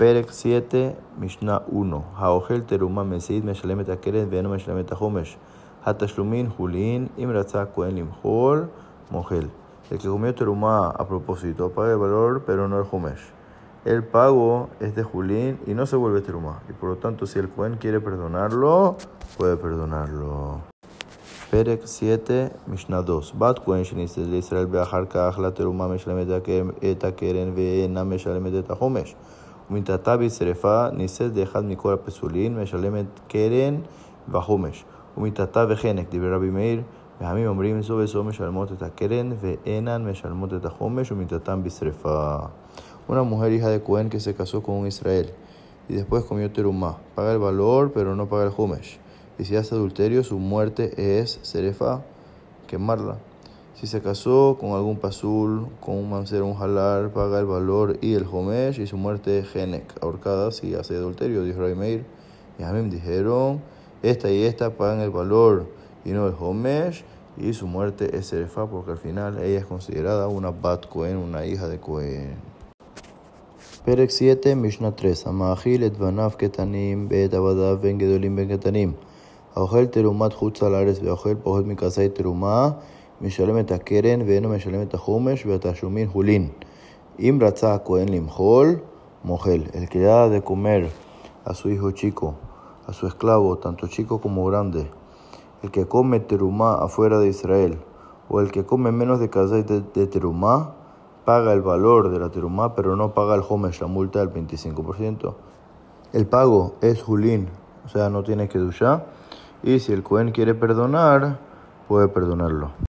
Perek 7, Mishnah 1. Haogel teruma mesid meshalem et akeret ve'eno meshalem et ahomesh. Hatashlumin julin imratza kohen limhol mogel. El que comió teruma a propósito paga el valor, pero no el homesh. El pago es de julín y no se vuelve teruma. Y por lo tanto, si el kohen quiere perdonarlo, puede perdonarlo. Perek 7, Mishnah 2. Bat kohen shenisel de Israel be'achar kach la teruma meshalem et akeren ve'ena meshalem et ahomesh. ומתעתה בשרפה נישאת דאחד מכל הפסולין, משלמת קרן וחומש. ומתעתה וחנק, דברי רבי מאיר, והעמים אומרים זו וזו משלמות את הקרן ואינן משלמות את החומש ומתעתם בשרפה. Una mujer hija de Cohen que se casó con un Israel y después comió terumá. Paga el valor, pero no paga el homesh. Y si hace adulterio, su muerte es serefa, quemarla. Si se casó con algún pasul, con un mancero, un halar, paga el valor y el homesh y su muerte es genek, ahorcada si hace adulterio, dijo Ray Meir. Y a mí me dijeron, esta y esta pagan el valor y no el homesh y su muerte es serefa porque al final ella es considerada una bat Cohen, una hija de Cohen. Perek 7, Mishnah 3. המאכיל את בניו קטנים בעת עבדיו בין גדולים בין קטנים. האוכל תרומת חוץ על הארץ והאוכל פחות מכסי תרומה משלם את הקרן ואינו משלם את החומש והתשלומים חולין. אם רצה הכהן למחול, מוחל. El que da de comer a su hijo chico, a su esclavo, tanto chico como grande, el que come terumá afuera de Israel, o el que come menos de casa de, de terumá, paga el valor de la terumá, pero no paga el homesh, la multa del 25%. El pago es julín, o sea, no tiene que duchar, y si el cohen quiere perdonar, puede perdonarlo.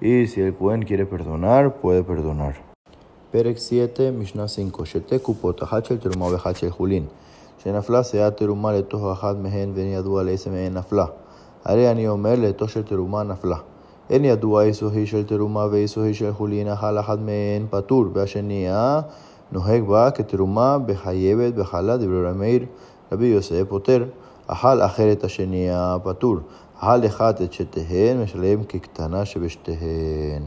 Y si el Cohen quiere perdonar, puede perdonar. Perek 7, Mishnah 5. שתי קופות, אחת של תרומה ואחת של חולין. שנפלה סיעת תרומה לתוך אחת מהן ואין ידוע לאיזה מהן נפלה. הרי אני אומר לתוך של תרומה נפלה. אין ידוע איזו היא של תרומה ואיזו היא של חולין, אכל אחת מהן פטור, והשנייה נוהג בה כתרומה בחייבת בחלה, דברי רמיר, רבי יוסף פוטר. אכל אחרת השנייה פטור. Shetehen, meshalem kiktana shebeshtehen.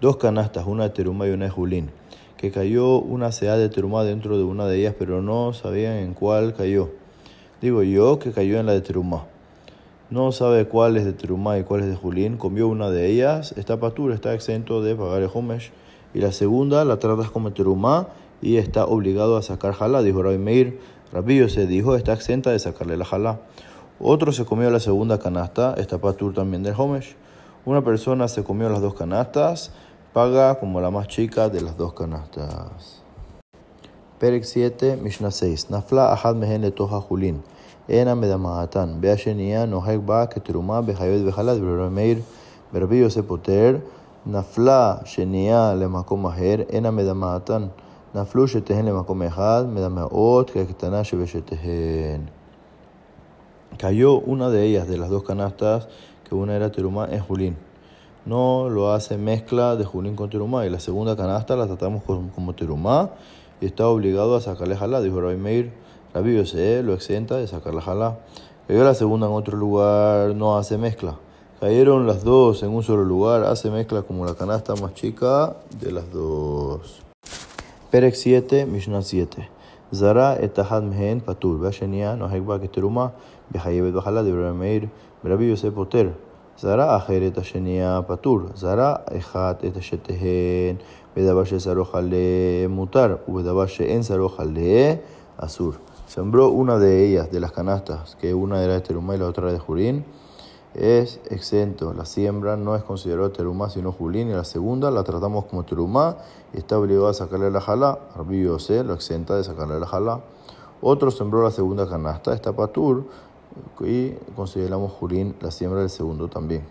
Dos canastas, una de teruma y una de julín, que cayó una sea de teruma dentro de una de ellas, pero no sabían en cuál cayó. Digo yo que cayó en la de teruma. No sabe cuál es de teruma y cuál es de julín, comió una de ellas, está patura, está exento de pagar el homesh. Y la segunda la tratas como teruma y está obligado a sacar jalá, dijo Rabbi Meir. Rabbi se dijo, está exenta de sacarle la jalá. Otro se comió la segunda canasta, esta patur también del Homesh. Una persona se comió las dos canastas, paga como la más chica de las dos canastas. Perek 7, Mishnah 6. Nafla ahad mehen letoha julin. Ena medamahatan. Bea shenia nohek ba keteruma behayot behalad meir berbi yosef poter. Nafla shenia lemakom aher. Ena medamahatan. נפלו שתיהן למקום אחד, מדמעות כקטנה שבשתיהן. Cayó una de ellas, de las dos canastas, que una era Tirumá, en Julín. No lo hace mezcla de Julín con Tirumá. Y la segunda canasta la tratamos como, como Tirumá y está obligado a sacarle jalá, dijo Rabbi Meir. Rabbi Yosef lo exenta de sacar la jalá. Cayó la segunda en otro lugar, no hace mezcla. Cayeron las dos en un solo lugar, hace mezcla como la canasta más chica de las dos. Perek 7, Mishnah 7. Zara etahad mehen patur, vashenia no hekba keteruma. כתרומה בחייבת בחלה, דברי מאיר ורבי יוסף פוטר. זרה אחרת השנייה פטור, זרה אחת את השתיהן בדבר ששרוך עליה מותר, ובדבר שאין שרוך עליה אסור. Sembró una de ellas, de las canastas, que una era de terumá y la otra de jurín, es exento. La siembra no es considerada terumá sino julín. Y la segunda la tratamos como terumá y está obligado a sacarle la jalá. Rabbi Yosef lo exenta de sacarle la jalá. Otro sembró la segunda canasta, está patur, y consideramos julín la siembra del segundo también.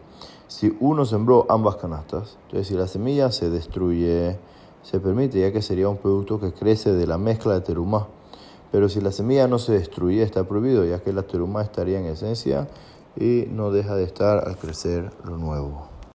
Si uno sembró ambas canastas, entonces si la semilla se destruye, se permite, ya que sería un producto que crece de la mezcla de terumá. Pero si la semilla no se destruye, está prohibido, ya que la teruma estaría en esencia y no deja de estar al crecer lo nuevo.